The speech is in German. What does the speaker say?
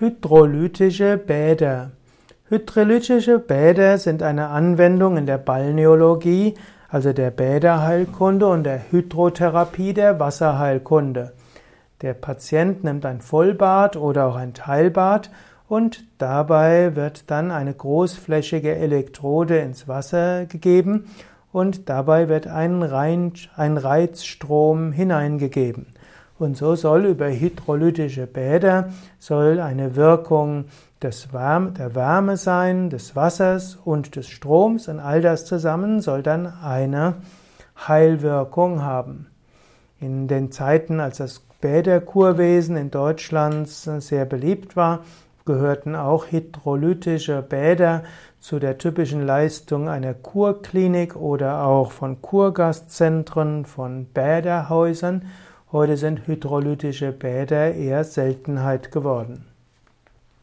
Hydrolytische Bäder. Hydrolytische Bäder sind eine Anwendung in der Balneologie, also der Bäderheilkunde und der Hydrotherapie der Wasserheilkunde. Der Patient nimmt ein Vollbad oder auch ein Teilbad und dabei wird dann eine großflächige Elektrode ins Wasser gegeben und dabei wird ein, Reizstrom hineingegeben. Und so soll über hydrolytische Bäder soll eine Wirkung des Wärme, der Wärme sein, des Wassers und des Stroms und all das zusammen soll dann eine Heilwirkung haben. In den Zeiten, als das Bäderkurwesen in Deutschland sehr beliebt war, gehörten auch hydrolytische Bäder zu der typischen Leistung einer Kurklinik oder auch von Kurgastzentren, von Bäderhäusern Heute sind hydrolytische Bäder eher Seltenheit geworden.